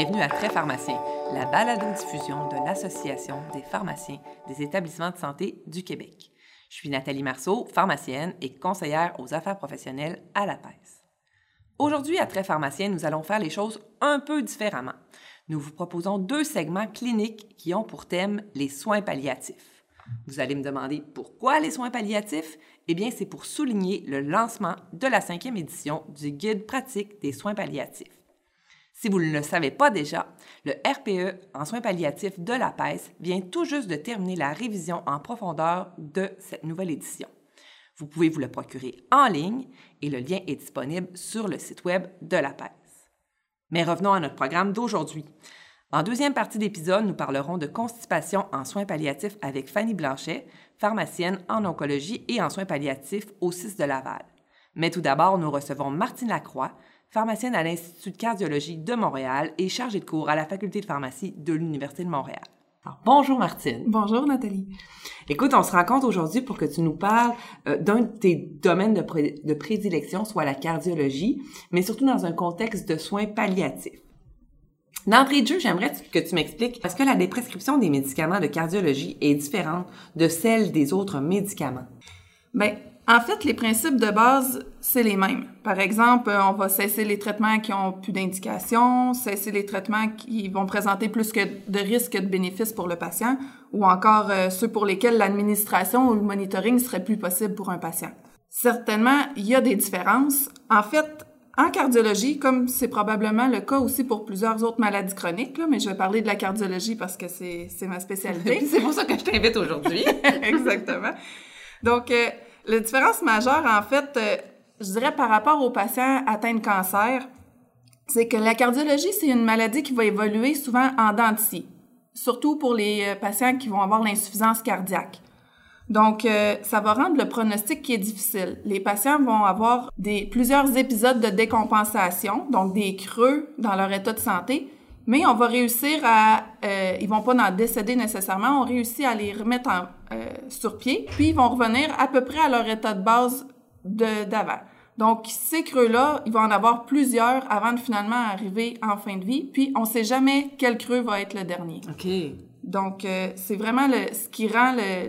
Bienvenue à Très Pharmacien, la balado-diffusion de l'Association des pharmaciens des établissements de santé du Québec. Je suis Nathalie Marceau, pharmacienne et conseillère aux affaires professionnelles à la PES. Aujourd'hui, à Très Pharmacien, nous allons faire les choses un peu différemment. Nous vous proposons deux segments cliniques qui ont pour thème les soins palliatifs. Vous allez me demander pourquoi les soins palliatifs? Eh bien, c'est pour souligner le lancement de la cinquième édition du Guide pratique des soins palliatifs. Si vous ne le savez pas déjà, le RPE en soins palliatifs de la PES vient tout juste de terminer la révision en profondeur de cette nouvelle édition. Vous pouvez vous le procurer en ligne et le lien est disponible sur le site web de la PES. Mais revenons à notre programme d'aujourd'hui. En deuxième partie d'épisode, nous parlerons de constipation en soins palliatifs avec Fanny Blanchet, pharmacienne en oncologie et en soins palliatifs au CIS de Laval. Mais tout d'abord, nous recevons Martine Lacroix, pharmacienne à l'Institut de cardiologie de Montréal et chargée de cours à la Faculté de pharmacie de l'Université de Montréal. bonjour Martine. Bonjour Nathalie. Écoute, on se rencontre aujourd'hui pour que tu nous parles euh, d'un de tes domaines de, de prédilection, soit la cardiologie, mais surtout dans un contexte de soins palliatifs. D'entrée de jeu, j'aimerais que tu m'expliques parce que la déprescription des médicaments de cardiologie est différente de celle des autres médicaments. Bien, en fait, les principes de base, c'est les mêmes. Par exemple, on va cesser les traitements qui ont plus d'indication, cesser les traitements qui vont présenter plus que de risques que de bénéfices pour le patient, ou encore euh, ceux pour lesquels l'administration ou le monitoring serait plus possible pour un patient. Certainement, il y a des différences. En fait, en cardiologie, comme c'est probablement le cas aussi pour plusieurs autres maladies chroniques, là, mais je vais parler de la cardiologie parce que c'est ma spécialité. c'est pour ça que je t'invite aujourd'hui. Exactement. Donc, euh, la différence majeure, en fait, euh, je dirais par rapport aux patients atteints de cancer, c'est que la cardiologie, c'est une maladie qui va évoluer souvent en dents surtout pour les euh, patients qui vont avoir l'insuffisance cardiaque. Donc, euh, ça va rendre le pronostic qui est difficile. Les patients vont avoir des, plusieurs épisodes de décompensation, donc des creux dans leur état de santé, mais on va réussir à, euh, ils vont pas en décéder nécessairement, on réussit à les remettre en, euh, sur pied, puis ils vont revenir à peu près à leur état de base d'avant. Donc, ces creux-là, il va en avoir plusieurs avant de finalement arriver en fin de vie, puis on sait jamais quel creux va être le dernier. OK. Donc, euh, c'est vraiment le, ce qui rend le,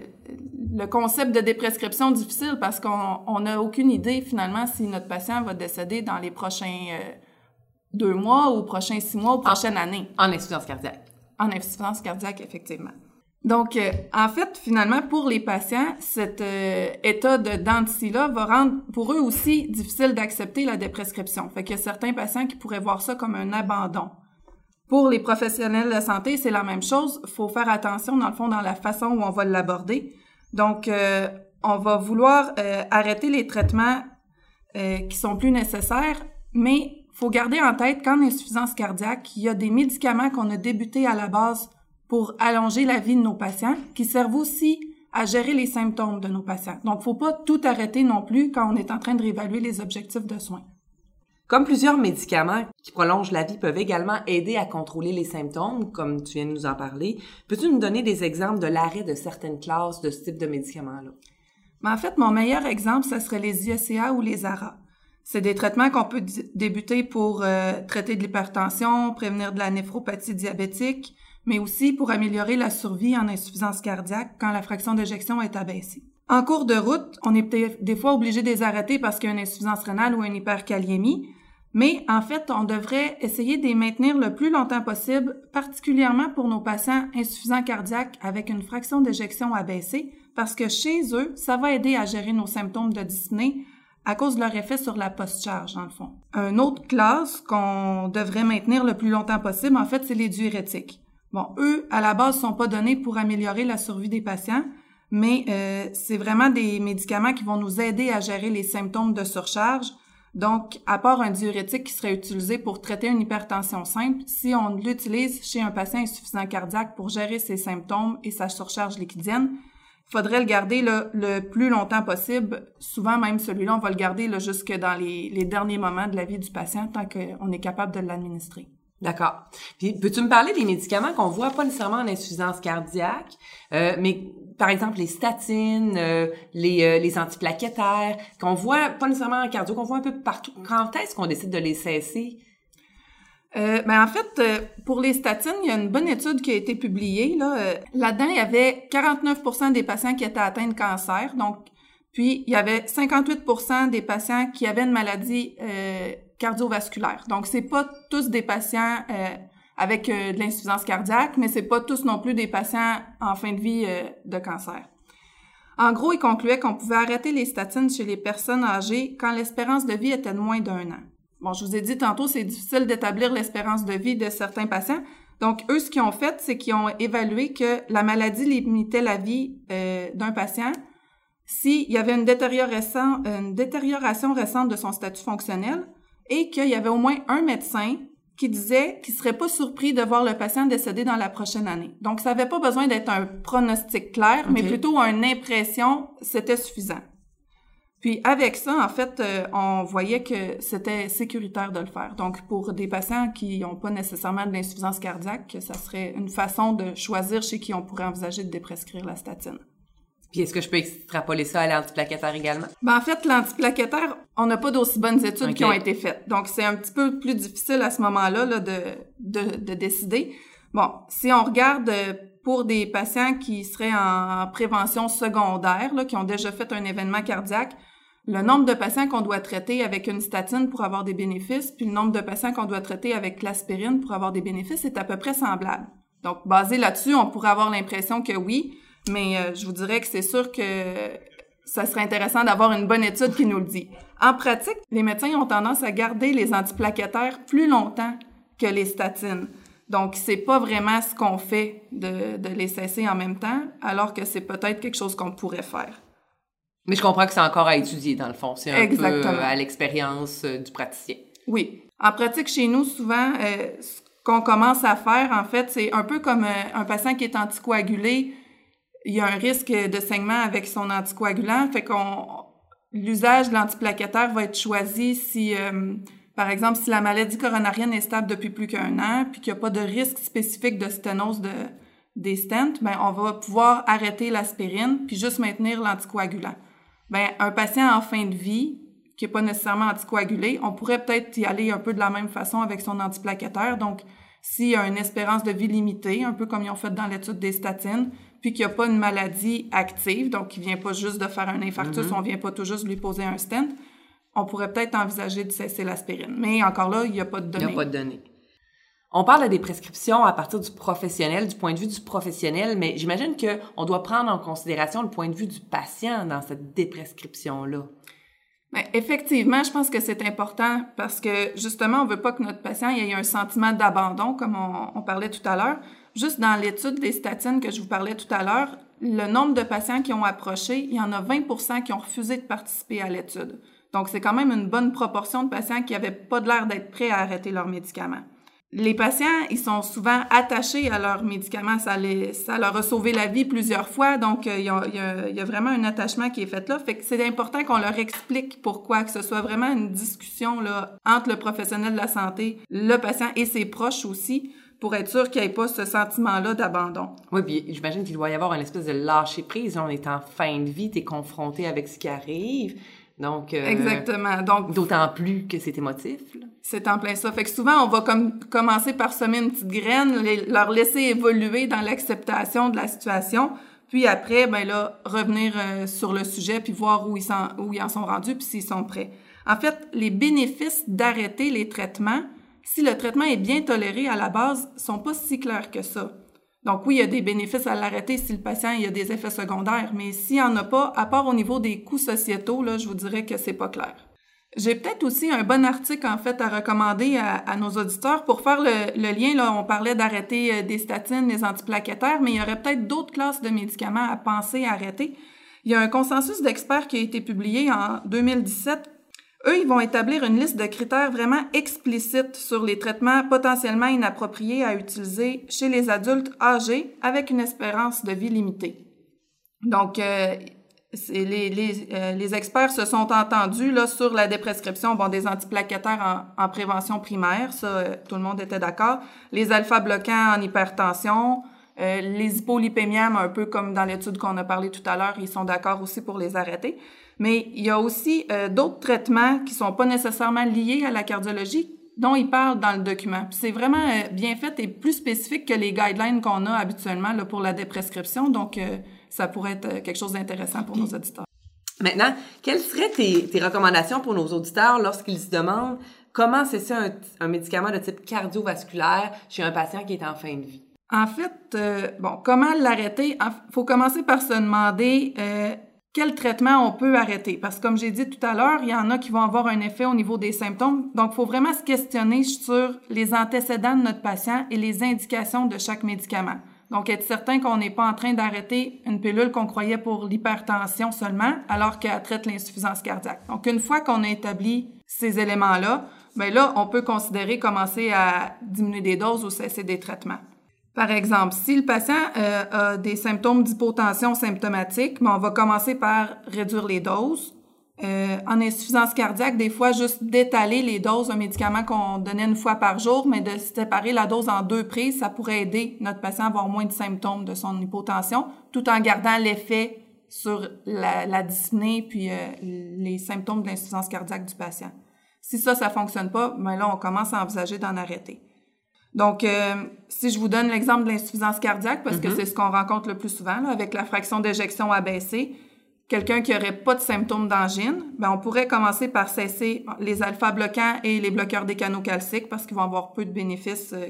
le concept de déprescription difficile parce qu'on n'a aucune idée finalement si notre patient va décéder dans les prochains euh, deux mois ou prochains six mois ou prochaine année. En insuffisance cardiaque. En insuffisance cardiaque, effectivement. Donc, euh, en fait, finalement, pour les patients, cet euh, état de dentitie-là va rendre pour eux aussi difficile d'accepter la déprescription. Fait qu'il y a certains patients qui pourraient voir ça comme un abandon. Pour les professionnels de santé, c'est la même chose. Il faut faire attention, dans le fond, dans la façon où on va l'aborder. Donc, euh, on va vouloir arrêter les traitements qui sont plus nécessaires, mais faut garder en tête qu'en insuffisance cardiaque, il y a des médicaments qu'on a débutés à la base pour allonger la vie de nos patients, qui servent aussi à gérer les symptômes de nos patients. Donc, faut pas tout arrêter non plus quand on est en train de réévaluer les objectifs de soins. Comme plusieurs médicaments qui prolongent la vie peuvent également aider à contrôler les symptômes, comme tu viens de nous en parler, peux-tu nous donner des exemples de l'arrêt de certaines classes de ce type de médicaments-là? en fait, mon meilleur exemple, ce serait les IECA ou les ARA. C'est des traitements qu'on peut débuter pour euh, traiter de l'hypertension, prévenir de la néphropathie diabétique, mais aussi pour améliorer la survie en insuffisance cardiaque quand la fraction d'éjection est abaissée. En cours de route, on est des fois obligé de les arrêter parce qu'il y a une insuffisance rénale ou une hyperkaliémie, mais en fait, on devrait essayer de les maintenir le plus longtemps possible, particulièrement pour nos patients insuffisants cardiaques avec une fraction d'éjection abaissée, parce que chez eux, ça va aider à gérer nos symptômes de dyspnée à cause de leur effet sur la post-charge, dans le fond. Un autre classe qu'on devrait maintenir le plus longtemps possible, en fait, c'est les diurétiques. Bon, eux, à la base, sont pas donnés pour améliorer la survie des patients, mais euh, c'est vraiment des médicaments qui vont nous aider à gérer les symptômes de surcharge. Donc, à part un diurétique qui serait utilisé pour traiter une hypertension simple, si on l'utilise chez un patient insuffisant cardiaque pour gérer ses symptômes et sa surcharge liquidienne, faudrait le garder le plus longtemps possible. Souvent, même celui-là, on va le garder là, jusque dans les, les, derniers moments de la vie du patient tant qu'on est capable de l'administrer. D'accord. Puis, peux-tu me parler des médicaments qu'on voit pas nécessairement en insuffisance cardiaque, euh, mais par exemple les statines, euh, les, euh, les antiplaquettaires, qu'on voit pas nécessairement en cardio, qu'on voit un peu partout. Quand est-ce qu'on décide de les cesser? Euh, ben en fait, euh, pour les statines, il y a une bonne étude qui a été publiée. Là, euh, là-dedans, il y avait 49% des patients qui étaient atteints de cancer. Donc, puis il y avait 58% des patients qui avaient une maladie euh, cardiovasculaire. Donc, c'est pas tous des patients avec de l'insuffisance cardiaque, mais c'est pas tous non plus des patients en fin de vie de cancer. En gros, il concluait qu'on pouvait arrêter les statines chez les personnes âgées quand l'espérance de vie était de moins d'un an. Bon, je vous ai dit tantôt, c'est difficile d'établir l'espérance de vie de certains patients. Donc, eux, ce qu'ils ont fait, c'est qu'ils ont évalué que la maladie limitait la vie euh, d'un patient s'il y avait une détérioration, une détérioration récente de son statut fonctionnel et qu'il y avait au moins un médecin qui disait qu'il serait pas surpris de voir le patient décéder dans la prochaine année. Donc, ça n'avait pas besoin d'être un pronostic clair, mais plutôt une impression, c'était suffisant. Puis avec ça, en fait, euh, on voyait que c'était sécuritaire de le faire. Donc, pour des patients qui n'ont pas nécessairement de l'insuffisance cardiaque, ça serait une façon de choisir chez qui on pourrait envisager de déprescrire la statine. Puis est-ce que je peux extrapoler ça à l'antiplaquettaire également? Ben, en fait, l'antiplaquettaire, on n'a pas d'aussi bonnes études qui ont été faites. Donc, c'est un petit peu plus difficile à ce moment-là là, de, de, de, décider. Bon, si on regarde euh, pour des patients qui seraient en prévention secondaire, là, qui ont déjà fait un événement cardiaque, le nombre de patients qu'on doit traiter avec une statine pour avoir des bénéfices, puis le nombre de patients qu'on doit traiter avec l'aspirine pour avoir des bénéfices est à peu près semblable. Donc, basé là-dessus, on pourrait avoir l'impression que oui, mais euh, je vous dirais que c'est sûr que ça serait intéressant d'avoir une bonne étude qui nous le dit. En pratique, les médecins ont tendance à garder les antiplaquettaires plus longtemps que les statines. Donc, c'est pas vraiment ce qu'on fait de, de les cesser en même temps, alors que c'est peut-être quelque chose qu'on pourrait faire. Mais je comprends que c'est encore à étudier, dans le fond. C'est un peu euh, à l'expérience euh, du praticien. Oui. En pratique, chez nous, souvent, euh, ce qu'on commence à faire, en fait, c'est un peu comme un patient qui est anticoagulé. Il y a un risque de saignement avec son anticoagulant. Fait qu'on l'usage de l'antiplaquettaire va être choisi si, par exemple, si la maladie coronarienne est stable depuis plus qu'un an, puis qu'il n'y a pas de risque spécifique de sténose de, des stents, ben on va pouvoir arrêter l'aspirine puis juste maintenir l'anticoagulant ben un patient en fin de vie qui est pas nécessairement anticoagulé, on pourrait peut-être y aller un peu de la même façon avec son antiplaquettaire. Donc, s'il a une espérance de vie limitée, un peu comme ils ont fait dans l'étude des statines, puis qu'il n'y a pas une maladie active, donc qui vient pas juste de faire un infarctus, mm-hmm. on vient pas tout juste lui poser un stent, on pourrait peut-être envisager de cesser l'aspirine. Mais encore là, il n'y a pas de données. Il n'y a pas de données. On parle des prescriptions à partir du professionnel, du point de vue du professionnel, mais j'imagine qu'on doit prendre en considération le point de vue du patient dans cette déprescription-là. Bien, effectivement, je pense que c'est important parce que justement, on veut pas que notre patient ait un sentiment d'abandon, comme on, on, parlait tout à l'heure. Juste dans l'étude des statines que je vous parlais tout à l'heure, le nombre de patients qui ont approché, il y en a 20 qui ont refusé de participer à l'étude. Donc, c'est quand même une bonne proportion de patients qui n'avaient pas l'air d'être prêts à arrêter leurs médicaments les patients, ils sont souvent attachés à leurs médicaments. Ça, les, ça leur a sauvé la vie plusieurs fois. Donc, euh, il y, a, y a, vraiment un attachement qui est fait là. Fait que c'est important qu'on leur explique pourquoi, que ce soit vraiment une discussion là, entre le professionnel de la santé, le patient et ses proches aussi, pour être sûr qu'il n'y ait pas ce sentiment-là d'abandon. Oui, puis j'imagine qu'il doit y avoir une espèce de lâcher-prise. On est en fin de vie, tu confronté avec ce qui arrive. Donc, euh, Exactement. Donc, d'autant plus que c'est émotif. C'est en plein ça. Fait que souvent, on va comme commencer par semer une petite graine, leur laisser évoluer dans l'acceptation de la situation, puis après, ben là, revenir euh, sur le sujet, puis voir où ils, sont, où ils en sont rendus, puis s'ils sont prêts. En fait, les bénéfices d'arrêter les traitements, si le traitement est bien toléré à la base, sont pas si clairs que ça. Donc oui, il y a des bénéfices à l'arrêter si le patient il y a des effets secondaires, mais s'il n'y en a pas, à part au niveau des coûts sociétaux, là, je vous dirais que c'est pas clair. J'ai peut-être aussi un bon article, en fait, à recommander à, nos auditeurs pour faire le, lien. Là, on parlait d'arrêter euh, des statines, des antiplaquettaires, mais il y aurait peut-être d'autres classes de médicaments à penser à arrêter. Il y a un consensus d'experts qui a été publié en 2017. Eux, ils vont établir une liste de critères vraiment explicites sur les traitements potentiellement inappropriés à utiliser chez les adultes âgés avec une espérance de vie limitée. Donc, euh, les, les, euh, les, experts se sont entendus là, sur la déprescription bon, des antiplaquettaires en, en prévention primaire, ça, euh, tout le monde était d'accord. Les alpha-bloquants en hypertension, euh, les hypolipémièmes, un peu comme dans l'étude qu'on a parlé tout à l'heure, ils sont d'accord aussi pour les arrêter. Mais il y a aussi d'autres traitements qui sont pas nécessairement liés à la cardiologie dont il parle dans le document. C'est vraiment euh, bien fait et plus spécifique que les guidelines qu'on a habituellement là, pour la déprescription. Donc, euh, ça pourrait être euh, quelque chose d'intéressant pour nos auditeurs. Maintenant, quelles seraient tes, tes recommandations pour nos auditeurs lorsqu'ils se demandent comment c'est ça un, un, médicament de type cardiovasculaire chez un patient qui est en fin de vie? En fait, bon, comment l'arrêter? Il faut commencer par se demander quel traitement on peut arrêter. Parce que comme j'ai dit tout à l'heure, il y en a qui vont avoir un effet au niveau des symptômes. Donc, il faut vraiment se questionner sur les antécédents de notre patient et les indications de chaque médicament. Donc, être certain qu'on n'est pas en train d'arrêter une pilule qu'on croyait pour l'hypertension seulement, alors qu'elle traite l'insuffisance cardiaque. Donc, une fois qu'on a établi ces éléments-là, ben là, on peut considérer commencer à diminuer des doses ou cesser des traitements. Par exemple, si le patient euh, a des symptômes d'hypotension symptomatique, ben, on va commencer par réduire les doses. Euh, en insuffisance cardiaque, des fois, juste d'étaler les doses d'un médicament qu'on donnait une fois par jour, mais de séparer la dose en deux prises, ça pourrait aider notre patient à avoir moins de symptômes de son hypotension, tout en gardant l'effet sur la, la dyspnée puis euh, les symptômes de l'insuffisance cardiaque du patient. Si ça, ça fonctionne pas, ben là, on commence à envisager d'en arrêter. Donc, euh, si je vous donne l'exemple de l'insuffisance cardiaque, parce que mm-hmm. c'est ce qu'on rencontre le plus souvent, là, avec la fraction d'éjection abaissée, quelqu'un qui aurait pas de symptômes d'angine, ben on pourrait commencer par cesser les alpha-bloquants et les bloqueurs des canaux calciques parce qu'ils vont avoir peu de bénéfices euh,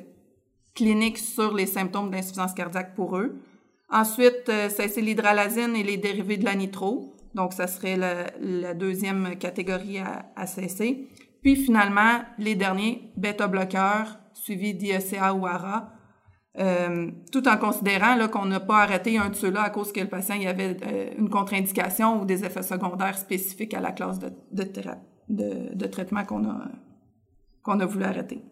cliniques sur les symptômes d'insuffisance cardiaque pour eux. Ensuite, euh, cesser l'hydralazine et les dérivés de la nitro. Donc, ça serait la, deuxième catégorie à, à cesser. Puis finalement, les derniers, bêta-bloqueurs, suivi d'IECA ou ARA, euh, tout en considérant qu'on n'a pas arrêté un de ceux-là à cause que le patient y avait euh, une contre-indication ou des effets secondaires spécifiques à la classe de traitement qu'on a, qu'on a voulu arrêter.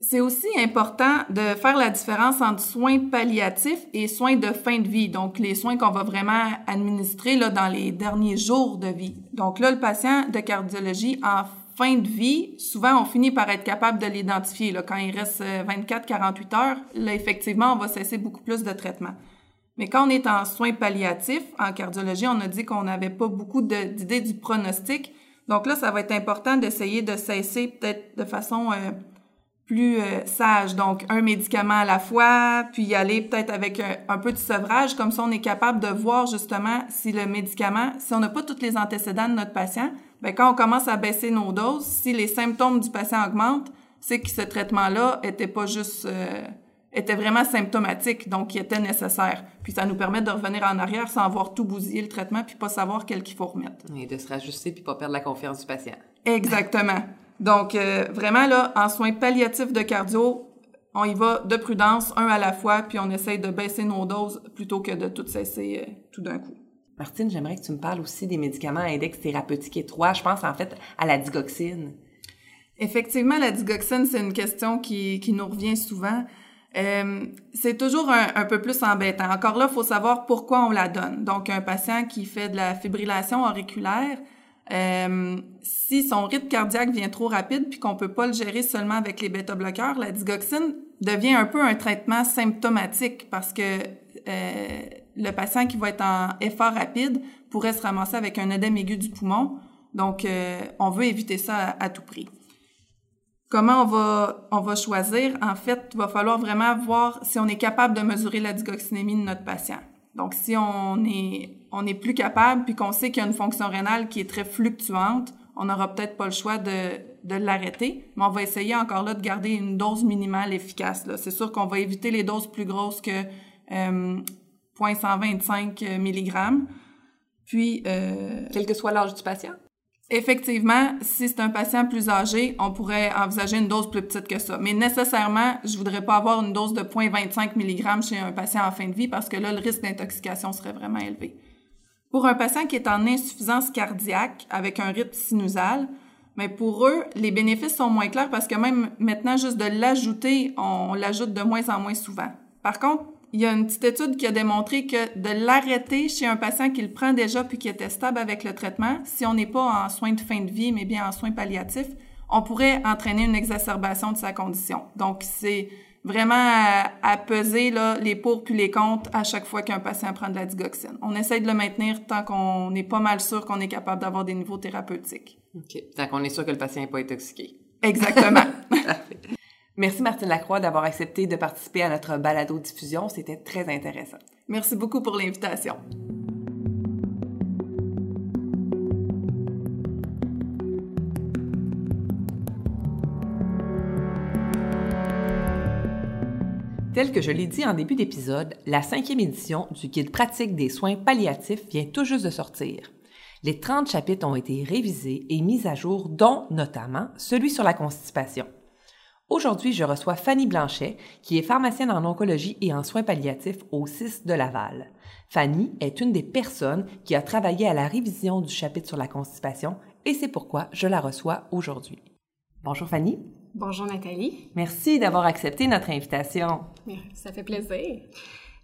C'est aussi important de faire la différence entre soins palliatifs et soins de fin de vie, donc les soins qu'on va vraiment administrer là, dans les derniers jours de vie. Donc là, le patient de cardiologie en fin de vie, souvent on finit par être capable de l'identifier. Quand il reste 24-48 euh, heures, là, effectivement, on va cesser beaucoup plus de traitements. Mais quand on est en soins palliatifs, en cardiologie, on a dit qu'on n'avait pas beaucoup d'idées du pronostic. Donc là, ça va être important d'essayer de cesser peut-être de façon euh, plus euh, sage. Donc, un médicament à la fois, puis y aller peut-être avec un, un, peu de sevrage. Comme ça, on est capable de voir justement si le médicament, si on n'a pas tous les antécédents de notre patient, ben quand on commence à baisser nos doses, si les symptômes du patient augmentent, c'est que ce traitement-là était pas juste euh, était vraiment symptomatique, donc il était nécessaire. Puis ça nous permet de revenir en arrière sans avoir tout bousillé le traitement puis pas savoir quel qu'il faut remettre. Et de se rajuster puis pas perdre la confiance du patient. Exactement. Donc euh, vraiment là, en soins palliatifs de cardio, on y va de prudence, un à la fois, puis on essaye de baisser nos doses plutôt que de tout cesser euh, tout d'un coup. Martine, j'aimerais que tu me parles aussi des médicaments à index thérapeutique étroit. Je pense en fait à la digoxine. Effectivement, la digoxine, c'est une question qui, qui nous revient souvent. Euh, c'est toujours un, un, peu plus embêtant. Encore là, il faut savoir pourquoi on la donne. Donc, un patient qui fait de la fibrillation auriculaire, euh, si son rythme cardiaque vient trop rapide puis qu'on peut pas le gérer seulement avec les bêta-bloqueurs, la digoxine devient un peu un traitement symptomatique parce que euh, le patient qui va être en effort rapide pourrait se ramasser avec un œdème aigu du poumon. Donc, euh, on veut éviter ça à, tout prix. Comment on va, on va choisir? En fait, il va falloir vraiment voir si on est capable de mesurer la digoxinémie de notre patient. Donc, si on est, on est plus capable, puis qu'on sait qu'il y a une fonction rénale qui est très fluctuante, on n'aura peut-être pas le choix de, de l'arrêter, mais on va essayer encore là de garder une dose minimale efficace. C'est sûr qu'on va éviter les doses plus grosses que euh, 0.125 mg. Puis... Euh, Quel que soit l'âge du patient? Effectivement, si c'est un patient plus âgé, on pourrait envisager une dose plus petite que ça. Mais nécessairement, je voudrais pas avoir une dose de 0.25 mg chez un patient en fin de vie parce que là, le risque d'intoxication serait vraiment élevé. Pour un patient qui est en insuffisance cardiaque avec un rythme sinusal, mais pour eux, les bénéfices sont moins clairs parce que même maintenant, juste de l'ajouter, on l'ajoute de moins en moins souvent. Par contre, il y a une petite étude qui a démontré que de l'arrêter chez un patient qui le prend déjà puis qui était stable avec le traitement, si on n'est pas en soins de fin de vie, mais bien en soins palliatifs, on pourrait entraîner une exacerbation de sa condition. Donc, c'est vraiment à, peser là, les pour puis les contre à chaque fois qu'un patient prend de la digoxine. On essaye de le maintenir tant qu'on est pas mal sûr qu'on est capable d'avoir des niveaux thérapeutiques. OK. Tant qu'on est sûr que le patient n'est pas intoxiqué. Exactement. Merci Martine Lacroix d'avoir accepté de participer à notre balado-diffusion. C'était très intéressant. Merci beaucoup pour l'invitation. Tel que je l'ai dit en début d'épisode, la cinquième édition du Guide pratique des soins palliatifs vient tout juste de sortir. Les 30 chapitres ont été révisés et mis à jour, dont notamment celui sur la constipation. Aujourd'hui, je reçois Fanny Blanchet, qui est pharmacienne en oncologie et en soins palliatifs au CIS de Laval. Fanny est une des personnes qui a travaillé à la révision du chapitre sur la constipation et c'est pourquoi je la reçois aujourd'hui. Bonjour Fanny. Bonjour Nathalie. Merci d'avoir accepté notre invitation. Ça fait plaisir.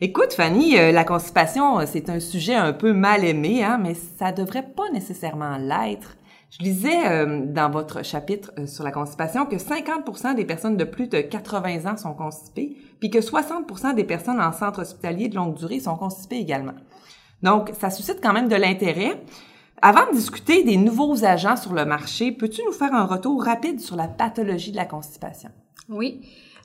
Écoute, Fanny, euh, la constipation, euh, c'est un sujet un peu mal aimé, hein, mais ça devrait pas nécessairement l'être. Je lisais euh, dans votre chapitre sur la constipation que 50% des personnes de plus de 80 ans sont constipées, puis que 60% des personnes en centre hospitalier de longue durée sont constipées également. Donc, ça suscite quand même de l'intérêt. Avant de discuter des nouveaux agents sur le marché, peux-tu nous faire un retour rapide sur la pathologie de la constipation? Oui.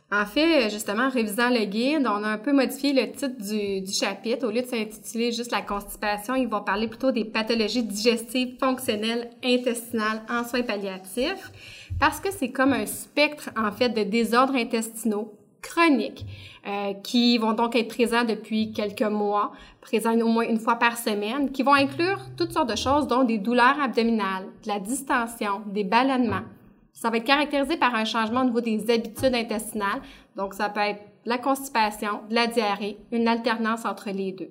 En fait, justement, en révisant le guide, on a un peu modifié le titre du, chapitre. Au lieu de s'intituler juste la constipation, ils vont parler plutôt des pathologies digestives, fonctionnelles, intestinales en soins palliatifs, parce que c'est comme un spectre, en fait, de désordres intestinaux chroniques euh, qui vont donc être présents depuis quelques mois, présents au moins une fois par semaine, qui vont inclure toutes sortes de choses, dont des douleurs abdominales, de la distension, des ballonnements. Ça va être caractérisé par un changement au niveau des habitudes intestinales, donc ça peut être la constipation, de la diarrhée, une alternance entre les deux.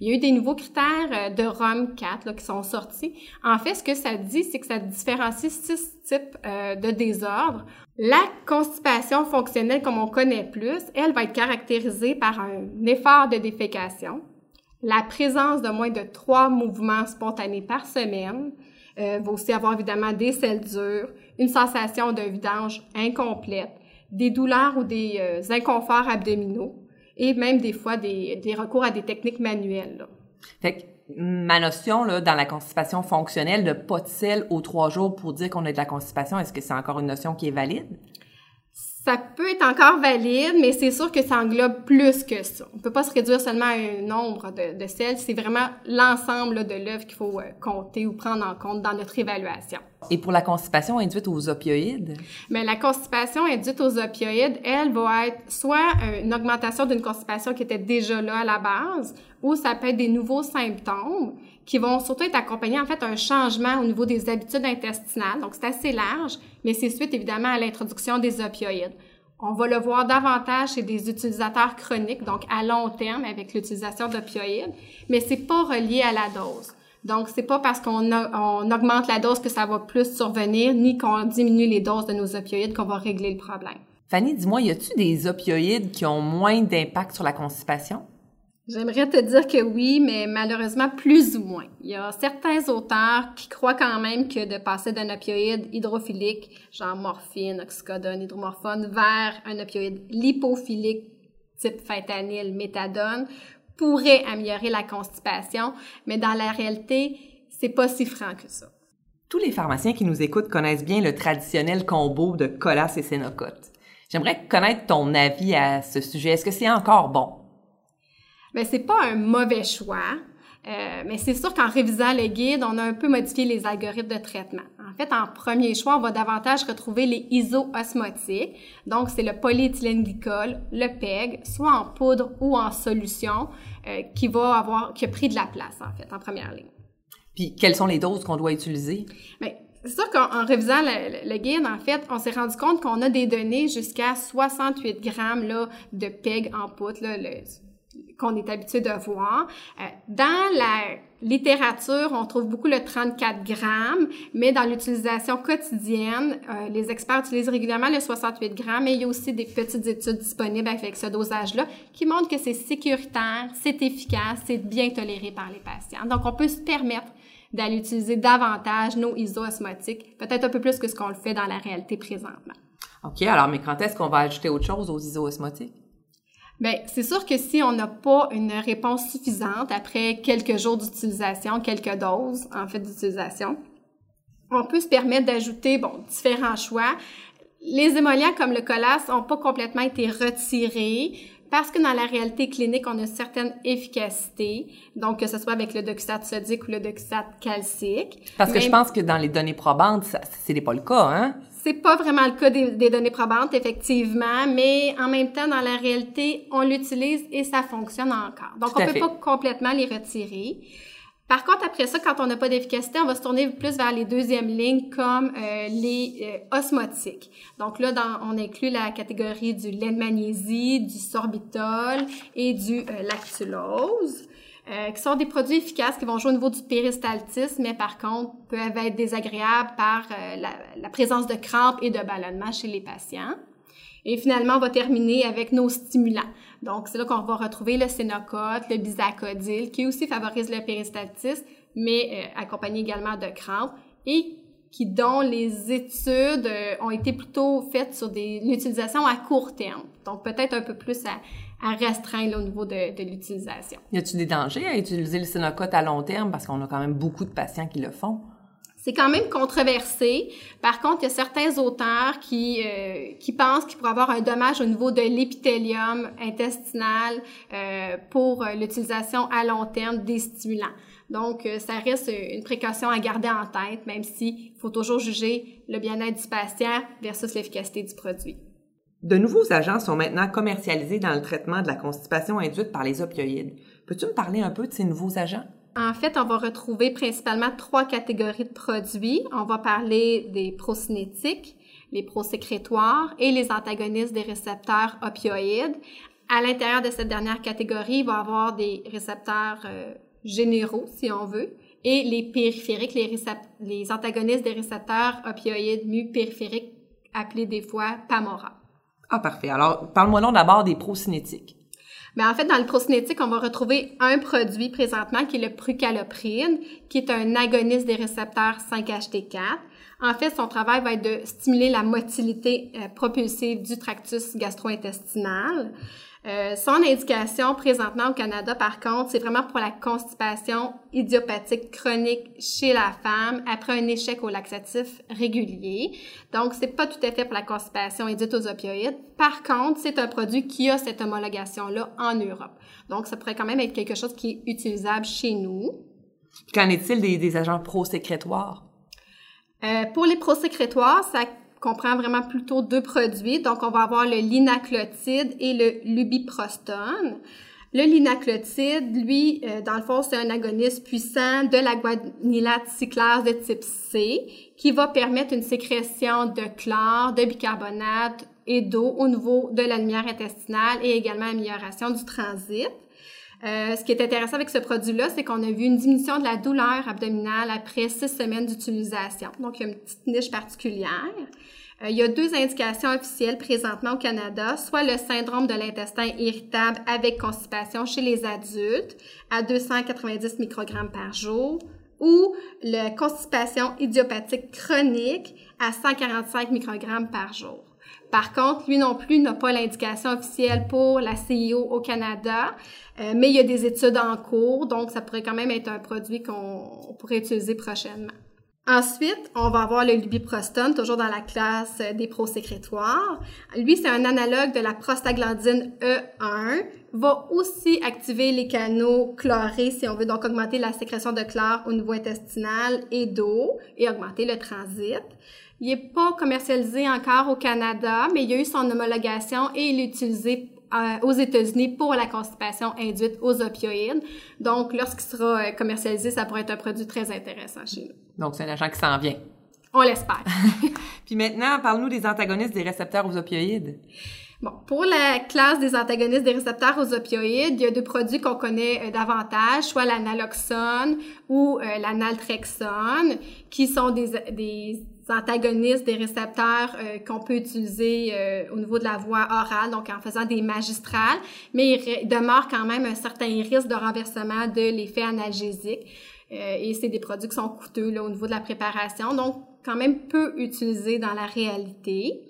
Il y a eu des nouveaux critères euh, de ROM 4 là, qui sont sortis. En fait, ce que ça dit, c'est que ça différencie six types euh, de désordres. La constipation fonctionnelle, comme on connaît plus, elle va être caractérisée par un effort de défécation, la présence de moins de trois mouvements spontanés par semaine, euh, va aussi avoir évidemment des selles dures, une sensation de vidange incomplète, des douleurs ou des euh, inconforts abdominaux, et même des fois des, des recours à des techniques manuelles. Fait que ma notion là, dans la constipation fonctionnelle de pas de sel aux trois jours pour dire qu'on a de la constipation, est-ce que c'est encore une notion qui est valide? Ça peut être encore valide, mais c'est sûr que ça englobe plus que ça. On peut pas se réduire seulement à un nombre de, de sels. C'est vraiment l'ensemble de l'œuvre qu'il faut euh, compter ou prendre en compte dans notre évaluation. Et pour la constipation induite aux opioïdes? Mais la constipation induite aux opioïdes, elle va être soit une augmentation d'une constipation qui était déjà là à la base, ou ça peut être des nouveaux symptômes qui vont surtout être accompagnés en fait un changement au niveau des habitudes intestinales. Donc c'est assez large, mais c'est suite évidemment à l'introduction des opioïdes. On va le voir davantage chez des utilisateurs chroniques, donc à long terme avec l'utilisation d'opioïdes, mais c'est pas relié à la dose. Donc, c'est pas parce qu'on on augmente la dose que ça va plus survenir, ni qu'on diminue les doses de nos opioïdes qu'on va régler le problème. Fanny, dis-moi, y a-t-il des opioïdes qui ont moins d'impact sur la constipation? J'aimerais te dire que oui, mais malheureusement plus ou moins. Il y a certains auteurs qui croient quand même que de passer d'un opioïde hydrophilique, genre morphine, oxycodone, hydromorphone, vers un opioïde lipophilique type fentanyl, méthadone, pourrait améliorer la constipation, mais dans la réalité, c'est pas si franc que ça. Tous les pharmaciens qui nous écoutent connaissent bien le traditionnel combo de Colas et Sénocote. J'aimerais connaître ton avis à ce sujet. Est-ce que c'est encore bon? Ben, c'est pas un mauvais choix. Euh, mais c'est sûr qu'en révisant le guide, on a un peu modifié les algorithmes de traitement. En fait, en premier choix, on va davantage retrouver les isoosmotiques. Donc, c'est le polyéthylène glycol, le PEG, soit en poudre ou en solution, euh, qui va avoir, qui a pris de la place, en fait, en première ligne. Puis, quelles sont les doses qu'on doit utiliser? Bien, c'est sûr qu'en révisant le, guide, en fait, on s'est rendu compte qu'on a des données jusqu'à 68 grammes là, de PEG en poudre, là, le, qu'on est habitué de voir. Euh, dans la littérature, on trouve beaucoup le 34 grammes, mais dans l'utilisation quotidienne, euh, les experts utilisent régulièrement le 68 grammes, et il y a aussi des petites études disponibles avec ce dosage-là qui montrent que c'est sécuritaire, c'est efficace, c'est bien toléré par les patients. Donc, on peut se permettre d'aller utiliser davantage nos isoosmotiques, peut-être un peu plus que ce qu'on le fait dans la réalité présentement. OK, alors, mais quand est-ce qu'on va ajouter autre chose aux isoosmotiques? Bien, c'est sûr que si on n'a pas une réponse suffisante après quelques jours d'utilisation, quelques doses en fait d'utilisation, on peut se permettre d'ajouter bon différents choix. Les émollients comme le colasse n'ont pas complètement été retirés parce que dans la réalité clinique, on a une certaine efficacité, donc que ce soit avec le doxate sodique ou le doxate calcique. Parce que je pense que dans les données probantes, ce n'est pas le cas, hein? C'est pas vraiment le cas des, des, données probantes, effectivement, mais en même temps, dans la réalité, on l'utilise et ça fonctionne encore. Donc, Tout on peut fait. pas complètement les retirer. Par contre, après ça, quand on n'a pas d'efficacité, on va se tourner plus vers les deuxièmes lignes comme euh, les euh, osmotiques. Donc là, dans, on inclut la catégorie du lait de magnésie, du sorbitol et du euh, lactulose, euh, qui sont des produits efficaces qui vont jouer au niveau du péristaltisme, mais par contre peuvent être désagréables par euh, la, présence de crampes et de ballonnements chez les patients. Et finalement, on va terminer avec nos stimulants. Donc, c'est là qu'on va retrouver le sénocote, le bisacodyl, qui aussi favorise le péristaltisme, mais euh, accompagné également de crampes et qui, dont les études euh, ont été plutôt faites sur des, l'utilisation à court terme. Donc, peut-être un peu plus à, à restreindre là, au niveau de, de l'utilisation. Y a-t-il des dangers à utiliser le Sénocote à long terme? Parce qu'on a quand même beaucoup de patients qui le font? C'est quand même controversé. Par contre, il y a certains auteurs qui, euh, qui pensent qu'il pourrait avoir un dommage au niveau de l'épithélium intestinal euh, pour euh, l'utilisation à long terme des stimulants. Donc, euh, ça reste une précaution à garder en tête, même s'il faut toujours juger le bien-être du patient versus l'efficacité du produit. De nouveaux agents sont maintenant commercialisés dans le traitement de la constipation induite par les opioïdes. Peux-tu me parler un peu de ces nouveaux agents? En fait, on va retrouver principalement trois catégories de produits. On va parler des procinétiques, les prosécrétoires et les antagonistes des récepteurs opioïdes. À l'intérieur de cette dernière catégorie, il va y avoir des récepteurs euh, généraux, si on veut, et les périphériques, les, antagonistes des récepteurs opioïdes mu périphériques, appelés des fois PAMORA. Ah, parfait. Alors, parle-moi donc d'abord des procinétiques. Mais en fait, dans le procinétique, on va retrouver un produit présentement qui est le prucaloprine, qui est un agoniste des récepteurs 5-HT4. En fait, son travail va être de stimuler la motilité euh, propulsive du tractus gastro-intestinal. Euh, son indication présentement au Canada, par contre, c'est vraiment pour la constipation idiopathique chronique chez la femme après un échec au laxatif régulier. Donc, c'est pas tout à fait pour la constipation induite aux opioïdes. Par contre, c'est un produit qui a cette homologation-là en Europe. Donc, ça pourrait quand même être quelque chose qui est utilisable chez nous. Qu'en est-il des, des agents prosécrétoires? Euh, pour les prosécrétoires, ça comprend vraiment plutôt deux produits. Donc, on va avoir le linaclotide et le lubiprostone. Le linaclotide, lui, euh, dans le fond, c'est un agoniste puissant de la guanylate cyclase de type C qui va permettre une sécrétion de chlore, de bicarbonate et d'eau au niveau de la lumière intestinale et également amélioration du transit. Euh, ce qui est intéressant avec ce produit-là, c'est qu'on a vu une diminution de la douleur abdominale après six semaines d'utilisation. Donc, il y a une petite niche particulière. Euh, il y a deux indications officielles présentement au Canada, soit le syndrome de l'intestin irritable avec constipation chez les adultes à 290 microgrammes par jour ou la constipation idiopathique chronique à 145 microgrammes par jour. Par contre, lui non plus n'a pas l'indication officielle pour la CIO au Canada, euh, mais il y a des études en cours, donc ça pourrait quand même être un produit qu'on pourrait utiliser prochainement. Ensuite, on va avoir le lubiprostone, toujours dans la classe des prosécrétoires. Lui, c'est un analogue de la prostaglandine E1, va aussi activer les canaux chlorés si on veut donc augmenter la sécrétion de chlore au niveau intestinal et d'eau et augmenter le transit. Il n'est pas commercialisé encore au Canada, mais il y a eu son homologation et il est utilisé euh, aux États-Unis pour la constipation induite aux opioïdes. Donc, lorsqu'il sera euh, commercialisé, ça pourrait être un produit très intéressant chez nous. Donc, c'est un agent qui s'en vient. On l'espère. Puis maintenant, parle-nous des antagonistes des récepteurs aux opioïdes. Bon, pour la classe des antagonistes des récepteurs aux opioïdes, il y a deux produits qu'on connaît euh, davantage, soit la naloxone ou euh, la naltrexone, qui sont des, des antagonistes des récepteurs euh, qu'on peut utiliser euh, au niveau de la voie orale, donc en faisant des magistrales, mais il demeure quand même un certain risque de renversement de l'effet analgésique. Euh, et c'est des produits qui sont coûteux au niveau de la préparation, donc quand même peu utilisés dans la réalité.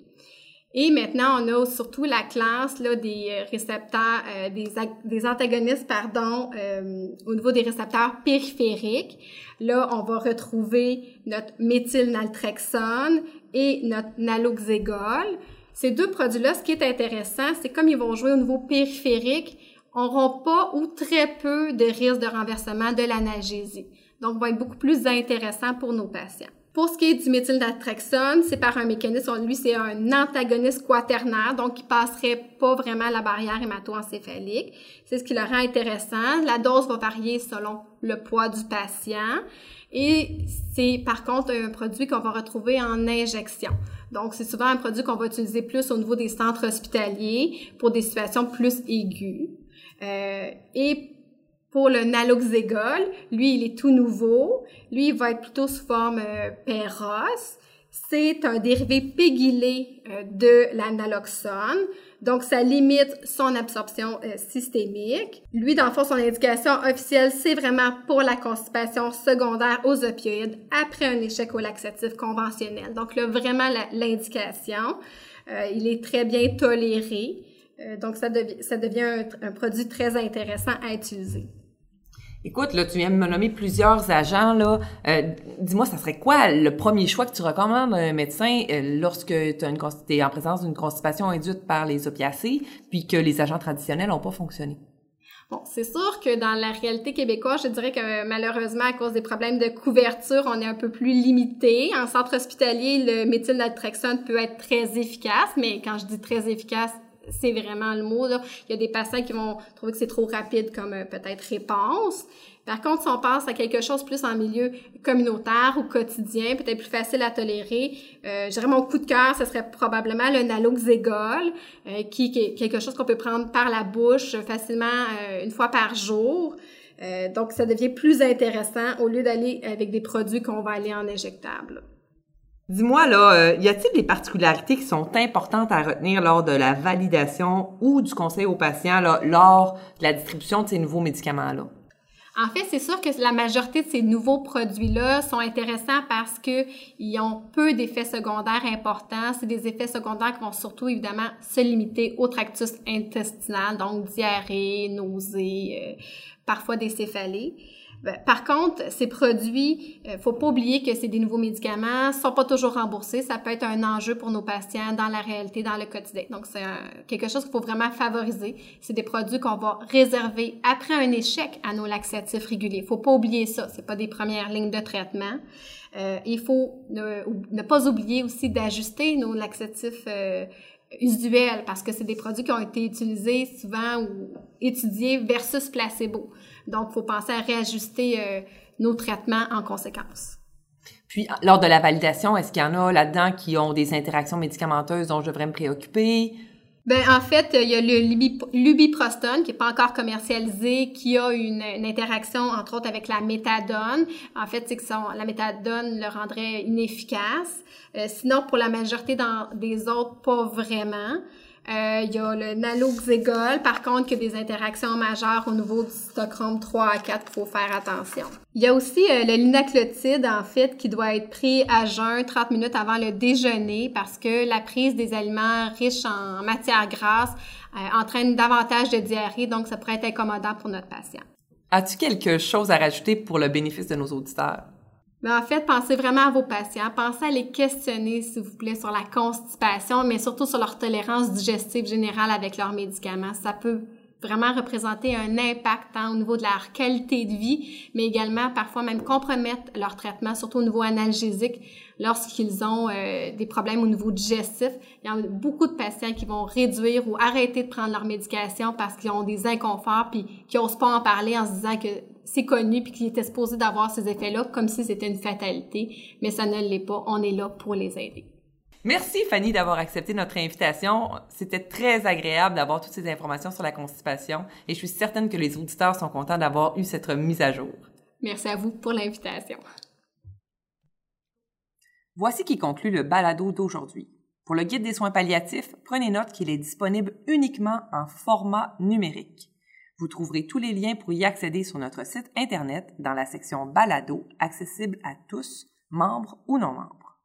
Et maintenant, on a surtout la classe là, des récepteurs, euh, des, des, antagonistes, pardon, euh, au niveau des récepteurs périphériques. Là, on va retrouver notre méthylnaltrexone et notre naloxégol. Ces deux produits-là, ce qui est intéressant, c'est comme ils vont jouer au niveau périphérique, n'auront pas ou très peu de risque de renversement de l'analgésie. Donc, vont être beaucoup plus intéressants pour nos patients. Pour ce qui est du méthylnaltrexone, c'est par un mécanisme, lui, c'est un antagoniste quaternaire, donc il passerait pas vraiment la barrière hémato-encéphalique. C'est ce qui le rend intéressant. La dose va varier selon le poids du patient. Et c'est par contre un produit qu'on va retrouver en injection. Donc, c'est souvent un produit qu'on va utiliser plus au niveau des centres hospitaliers pour des situations plus aiguës. Euh, pour le naloxégol, lui, il est tout nouveau. Lui, il va être plutôt sous forme euh, C'est un dérivé pégylé euh, de la naloxone. Donc, ça limite son absorption euh, systémique. Lui, dans le fond, son indication officielle, c'est vraiment pour la constipation secondaire aux opioïdes après un échec au laxatif conventionnel. Donc, là, vraiment l'indication. Euh, il est très bien toléré. donc, ça, ça devient un produit très intéressant à utiliser. Écoute, là, tu viens de me nommer plusieurs agents, là. Euh, dis-moi, ça serait quoi le premier choix que tu recommandes à un médecin euh, lorsque tu es en présence d'une constipation induite par les opiacés, puis que les agents traditionnels n'ont pas fonctionné? Bon, c'est sûr que dans la réalité québécoise, je dirais que malheureusement, à cause des problèmes de couverture, on est un peu plus limité. En centre hospitalier, le méthylnaltrexone peut être très efficace, mais quand je dis très efficace, c'est vraiment le mot. Là. Il y a des patients qui vont trouver que c'est trop rapide comme euh, peut-être réponse. Par contre, si on passe à quelque chose plus en milieu communautaire ou quotidien, peut-être plus facile à tolérer, euh, je dirais mon coup de cœur, ce serait probablement le naloxégol, euh, qui, est quelque chose qu'on peut prendre par la bouche facilement euh, une fois par jour. donc, ça devient plus intéressant au lieu d'aller avec des produits qu'on va aller en injectable. Dis-moi, là, euh, y a-t-il des particularités qui sont importantes à retenir lors de la validation ou du conseil aux patients lors de la distribution de ces nouveaux médicaments-là? En fait, c'est sûr que la majorité de ces nouveaux produits-là sont intéressants parce qu'ils ont peu d'effets secondaires importants. C'est des effets secondaires qui vont surtout, évidemment, se limiter au tractus intestinal, donc diarrhée, nausées, euh, parfois des céphalées. Ben, par contre, ces produits, euh, faut pas oublier que c'est des nouveaux médicaments, sont pas toujours remboursés. Ça peut être un enjeu pour nos patients dans la réalité, dans le quotidien. Donc, c'est quelque chose qu'il faut vraiment favoriser. C'est des produits qu'on va réserver après un échec à nos laxatifs réguliers. Faut pas oublier ça. C'est pas des premières lignes de traitement. Euh, il faut ne, pas oublier aussi d'ajuster nos laxatifs euh, usuels parce que c'est des produits qui ont été utilisés souvent ou étudiés versus placebo. Donc, il faut penser à réajuster euh, nos traitements en conséquence. Puis, lors de la validation, est-ce qu'il y en a là-dedans qui ont des interactions médicamenteuses dont je devrais me préoccuper? Ben en fait, il y a le lubiprostone qui est pas encore commercialisé, qui a une, interaction entre autres avec la méthadone. En fait, c'est que la méthadone le rendrait inefficace. Euh, sinon, pour la majorité dans, des autres, pas vraiment. Euh, il y a le naloxégol, par contre, qui a des interactions majeures au niveau du cytochrome 3 à 4 qu'il faut faire attention. Il y a aussi euh, le linaclotide, en fait, qui doit être pris à jeun 30 minutes avant le déjeuner parce que la prise des aliments riches en matières grasses euh, entraîne davantage de diarrhée, donc ça pourrait être incommodant pour notre patient. As-tu quelque chose à rajouter pour le bénéfice de nos auditeurs? Mais en fait, pensez vraiment à vos patients. Pensez à les questionner, s'il vous plaît, sur la constipation, mais surtout sur leur tolérance digestive générale avec leurs médicaments. Ça peut vraiment représenter un impact tant au niveau de leur qualité de vie, mais également parfois même compromettre leur traitement, surtout au niveau analgésique, lorsqu'ils ont euh, des problèmes au niveau digestif. Il y a beaucoup de patients qui vont réduire ou arrêter de prendre leur médication parce qu'ils ont des inconforts puis qui n'osent pas en parler en se disant que c'est connu puis qu'ils étaient supposés d'avoir ces effets-là comme si c'était une fatalité, mais ça ne l'est pas. On est là pour les aider. Merci Fanny d'avoir accepté notre invitation. C'était très agréable d'avoir toutes ces informations sur la constipation et je suis certaine que les auditeurs sont contents d'avoir eu cette mise à jour. Merci à vous pour l'invitation. Voici qui conclut le balado d'aujourd'hui. Pour le guide des soins palliatifs, prenez note qu'il est disponible uniquement en format numérique. Vous trouverez tous les liens pour y accéder sur notre site Internet dans la section Balado, accessible à tous, membres ou non membres.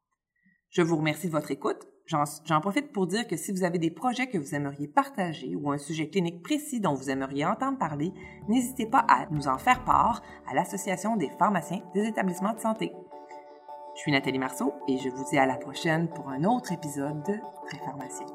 Je vous remercie de votre écoute. J'en profite pour dire que si vous avez des projets que vous aimeriez partager ou un sujet clinique précis dont vous aimeriez entendre parler, n'hésitez pas à nous en faire part à l'Association des pharmaciens des établissements de santé. Je suis Nathalie Marceau et je vous dis à la prochaine pour un autre épisode de Prépharmacien.